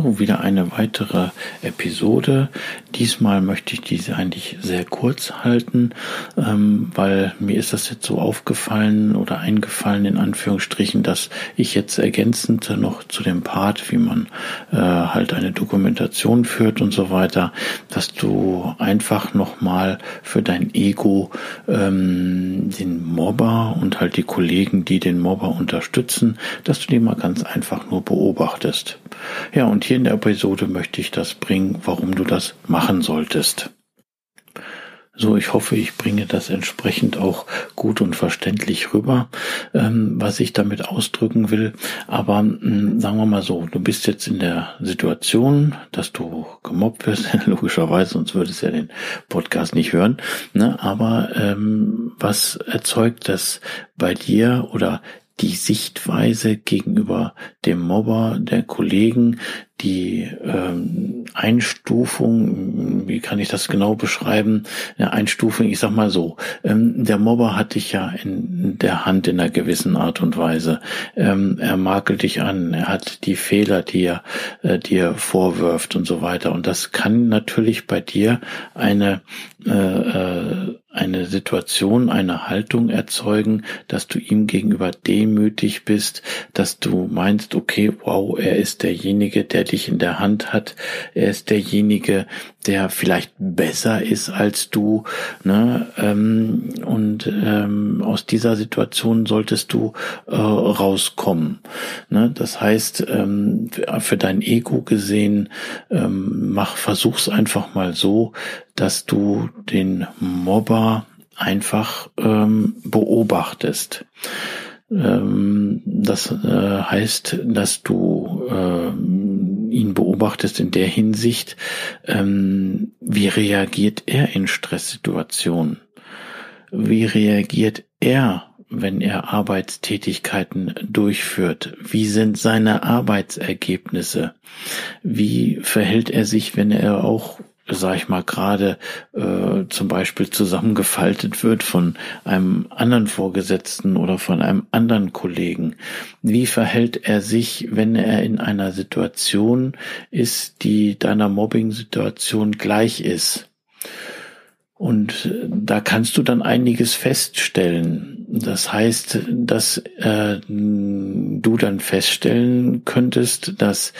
So, wieder eine weitere Episode. Diesmal möchte ich diese eigentlich sehr kurz halten, ähm, weil mir ist das jetzt so aufgefallen oder eingefallen in Anführungsstrichen, dass ich jetzt ergänzend noch zu dem Part, wie man äh, halt eine Dokumentation führt und so weiter, dass du einfach nochmal für dein Ego ähm, den Mobber und halt die Kollegen, die den Mobber unterstützen, dass du die mal ganz einfach nur beobachtest. Ja, und hier in der Episode möchte ich das bringen, warum du das machen solltest. So, ich hoffe, ich bringe das entsprechend auch gut und verständlich rüber, ähm, was ich damit ausdrücken will. Aber hm, sagen wir mal so, du bist jetzt in der Situation, dass du gemobbt wirst, logischerweise, sonst würdest du ja den Podcast nicht hören. Ne? Aber ähm, was erzeugt das bei dir oder die Sichtweise gegenüber dem Mobber, der Kollegen, die ähm, Einstufung, wie kann ich das genau beschreiben? Eine Einstufung, ich sag mal so, ähm, der Mobber hat dich ja in der Hand in einer gewissen Art und Weise. Ähm, er makelt dich an, er hat die Fehler, die er äh, dir vorwirft und so weiter. Und das kann natürlich bei dir eine äh, äh, eine Situation, eine Haltung erzeugen, dass du ihm gegenüber demütig bist, dass du meinst, okay, wow, er ist derjenige, der dich in der Hand hat. Er ist derjenige, der vielleicht besser ist als du. Ne? Ähm, und ähm, aus dieser Situation solltest du äh, rauskommen. Ne? Das heißt, ähm, für dein Ego gesehen, ähm, mach, versuch's einfach mal so, dass du den Mobber einfach ähm, beobachtest. Ähm, das äh, heißt, dass du äh, ihn beobachtest in der Hinsicht, ähm, wie reagiert er in Stresssituationen? Wie reagiert er, wenn er Arbeitstätigkeiten durchführt? Wie sind seine Arbeitsergebnisse? Wie verhält er sich, wenn er auch sag ich mal, gerade äh, zum Beispiel zusammengefaltet wird von einem anderen Vorgesetzten oder von einem anderen Kollegen. Wie verhält er sich, wenn er in einer Situation ist, die deiner Mobbing-Situation gleich ist? Und äh, da kannst du dann einiges feststellen. Das heißt, dass äh, du dann feststellen könntest, dass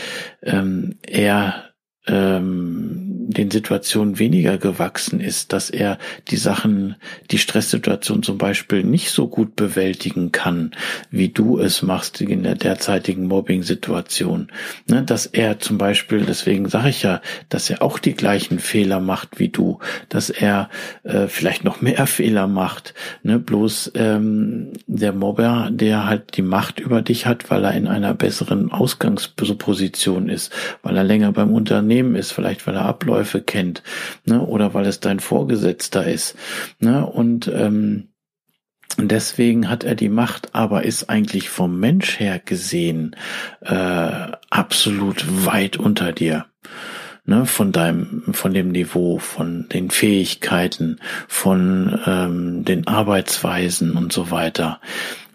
ähm, er ähm, den Situationen weniger gewachsen ist, dass er die Sachen, die Stresssituation zum Beispiel nicht so gut bewältigen kann, wie du es machst in der derzeitigen Mobbing-Situation. Ne, dass er zum Beispiel, deswegen sage ich ja, dass er auch die gleichen Fehler macht wie du, dass er äh, vielleicht noch mehr Fehler macht. Ne, bloß ähm, der Mobber, der halt die Macht über dich hat, weil er in einer besseren Ausgangsposition ist, weil er länger beim Unternehmen ist, vielleicht weil er abläuft Abläufe kennt, ne? oder weil es dein Vorgesetzter ist. Ne? Und ähm, Deswegen hat er die Macht, aber ist eigentlich vom Mensch her gesehen äh, absolut weit unter dir. Ne, von deinem, von dem Niveau, von den Fähigkeiten, von ähm, den Arbeitsweisen und so weiter.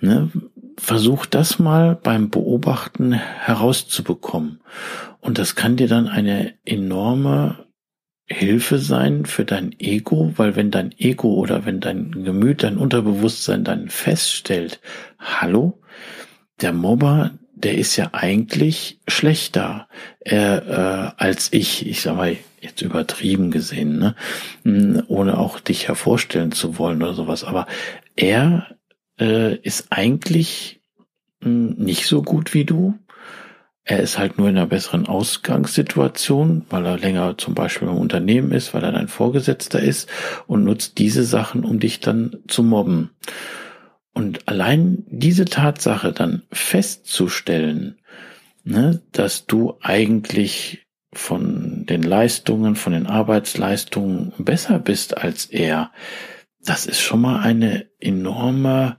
Ne, versuch das mal beim Beobachten herauszubekommen. Und das kann dir dann eine enorme Hilfe sein für dein Ego, weil wenn dein Ego oder wenn dein Gemüt, dein Unterbewusstsein dann feststellt, hallo, der Mobber, der ist ja eigentlich schlechter er, äh, als ich. Ich sag mal, jetzt übertrieben gesehen, ne? Hm, ohne auch dich hervorstellen zu wollen oder sowas. Aber er äh, ist eigentlich hm, nicht so gut wie du. Er ist halt nur in einer besseren Ausgangssituation, weil er länger zum Beispiel im Unternehmen ist, weil er dein Vorgesetzter ist und nutzt diese Sachen, um dich dann zu mobben. Und allein diese Tatsache dann festzustellen, ne, dass du eigentlich von den Leistungen, von den Arbeitsleistungen besser bist als er, das ist schon mal eine enorme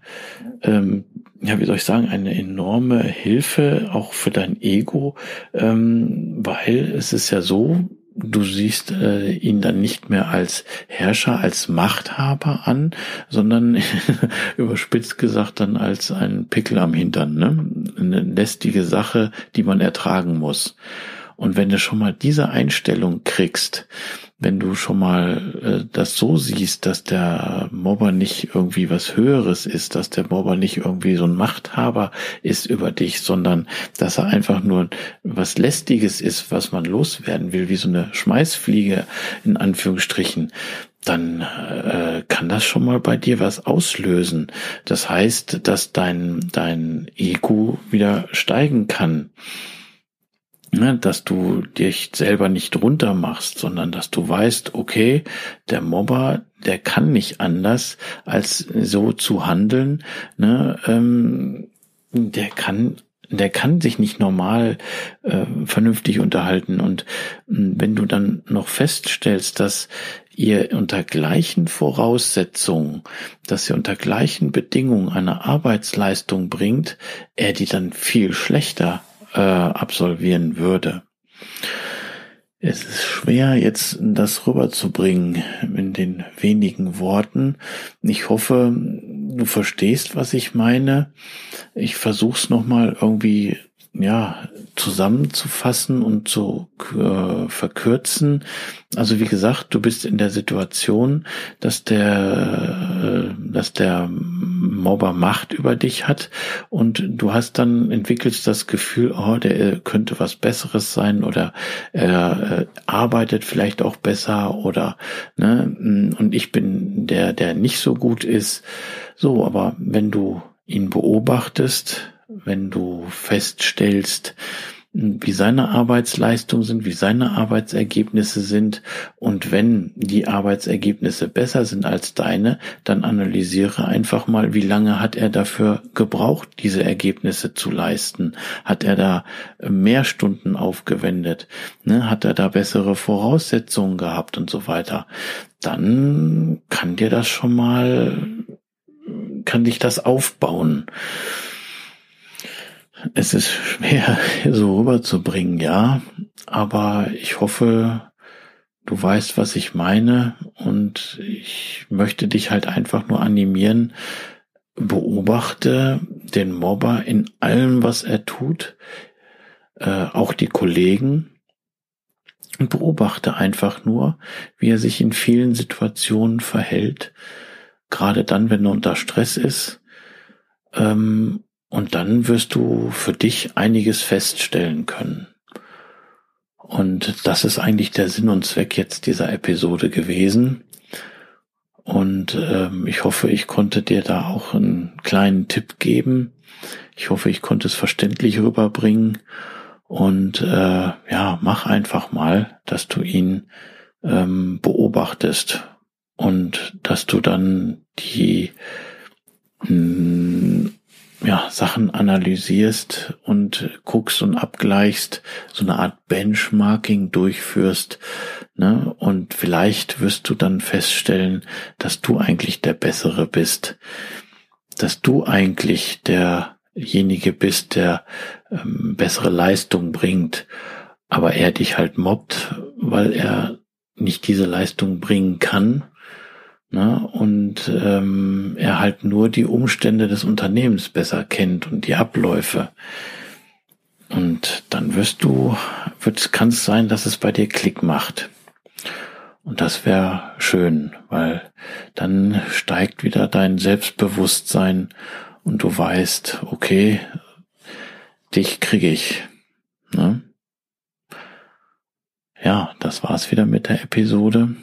ähm, ja, wie soll ich sagen, eine enorme Hilfe auch für dein Ego, ähm, weil es ist ja so, du siehst äh, ihn dann nicht mehr als Herrscher, als Machthaber an, sondern überspitzt gesagt dann als ein Pickel am Hintern, ne? Eine lästige Sache, die man ertragen muss. Und wenn du schon mal diese Einstellung kriegst, wenn du schon mal äh, das so siehst, dass der Mobber nicht irgendwie was Höheres ist, dass der Mobber nicht irgendwie so ein Machthaber ist über dich, sondern dass er einfach nur was Lästiges ist, was man loswerden will, wie so eine Schmeißfliege in Anführungsstrichen, dann äh, kann das schon mal bei dir was auslösen. Das heißt, dass dein, dein Ego wieder steigen kann ne, dass du dich selber nicht runter machst, sondern dass du weißt, okay, der Mobber, der kann nicht anders, als so zu handeln. Ne, ähm, der kann der kann sich nicht normal äh, vernünftig unterhalten. Und mh, hm, wenn du dann noch feststellst, dass ihr unter gleichen Voraussetzungen, dass ihr unter gleichen Bedingungen eine Arbeitsleistung bringt, er die dann viel schlechter äh, absolvieren würde. Es ist schwer, jetzt das rüberzubringen in den wenigen Worten. Ich hoffe, du verstehst, was ich meine. Ich versuche es nochmal irgendwie ja, zusammenzufassen und zu äh, verkürzen. Also wie gesagt, du bist in der Situation, dass der, äh, dass der Mobber Macht über dich hat und du hast dann entwickelst das Gefühl, oh, der könnte was Besseres sein oder er äh, arbeitet vielleicht auch besser oder ne, und ich bin der, der nicht so gut ist. So, aber wenn du ihn beobachtest, wenn du feststellst, wie seine Arbeitsleistungen sind, wie seine Arbeitsergebnisse sind. Und wenn die Arbeitsergebnisse besser sind als deine, dann analysiere einfach mal, wie lange hat er dafür gebraucht, diese Ergebnisse zu leisten? Hat er da mehr Stunden aufgewendet? Ne? Hat er da bessere Voraussetzungen gehabt und so weiter? Dann kann dir das schon mal, kann dich das aufbauen es ist schwer so rüberzubringen, ja, aber ich hoffe, du weißt, was ich meine. Und ich möchte dich halt einfach nur animieren, beobachte den Mobber in allem, was er tut, äh, auch die Kollegen. Und beobachte einfach nur, wie er sich in vielen Situationen verhält, gerade dann, wenn er unter Stress ist, ähm, und dann wirst du für dich einiges feststellen können. Und das ist eigentlich der Sinn und Zweck jetzt dieser Episode gewesen. Und ähm, ich hoffe, ich konnte dir da auch einen kleinen Tipp geben. Ich hoffe, ich konnte es verständlich rüberbringen. Und äh, ja, mach einfach mal, dass du ihn ähm, beobachtest und dass du dann die mh, hm, ja, Sachen analysierst und guckst und abgleichst, so eine Art Benchmarking durchführst, ne? Und vielleicht wirst du dann feststellen, dass du eigentlich der Bessere bist, dass du eigentlich derjenige bist, der ähm, bessere Leistung bringt, aber er dich halt mobbt, weil er nicht diese Leistung bringen kann Ne? Und ähm, er halt nur die Umstände des Unternehmens besser kennt und die Abläufe. Und dann wirst du, kann es sein, dass es bei dir Klick macht. Und das wäre schön, weil dann steigt wieder dein Selbstbewusstsein und du weißt, okay, dich kriege ich. Ne? Ja, das war's wieder mit der Episode.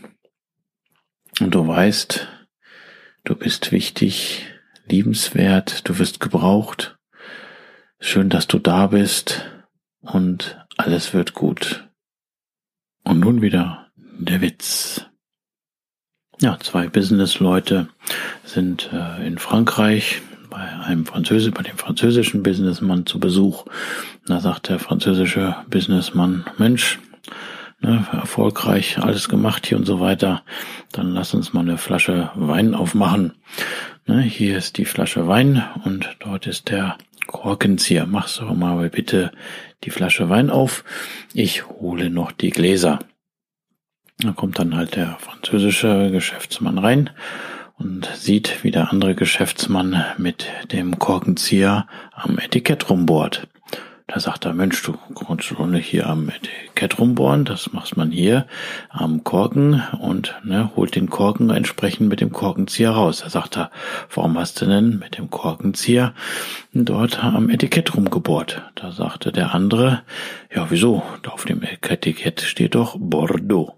Und du weißt, du bist wichtig, liebenswert, du wirst gebraucht. Schön, dass du da bist und alles wird gut. Und nun wieder der Witz. Ja, zwei Businessleute sind äh, in Frankreich bei einem Französisch, bei dem französischen Businessmann zu Besuch. Da sagt der französische Businessmann, Mensch, ne, erfolgreich alles gemacht hier und so weiter, dann lass uns mal eine Flasche Wein aufmachen. Ne, hier ist die Flasche Wein und dort ist der Korkenzieher. Machst du mal bitte die Flasche Wein auf. Ich hole noch die Gläser. Da kommt dann halt der französische Geschäftsmann rein und sieht, wie der andere Geschäftsmann mit dem Korkenzieher am Etikett rumbohrt. Da sagt er, Mensch, du kannst schon hier am Etikett rumbohren, das macht man hier am Korken und ne, holt den Korken entsprechend mit dem Korkenzieher raus. Da sagt er, warum hast du denn mit dem Korkenzieher dort am Etikett rumgebohrt? Da sagte der andere, ja wieso, da auf dem Etikett steht doch Bordeaux.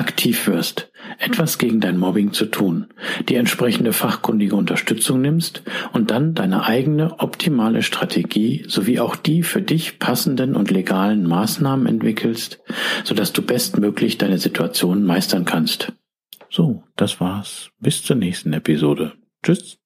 aktiv wirst, etwas gegen dein Mobbing zu tun, die entsprechende fachkundige Unterstützung nimmst und dann deine eigene optimale Strategie sowie auch die für dich passenden und legalen Maßnahmen entwickelst, sodass du bestmöglich deine Situation meistern kannst. So, das war's. Bis zur nächsten Episode. Tschüss.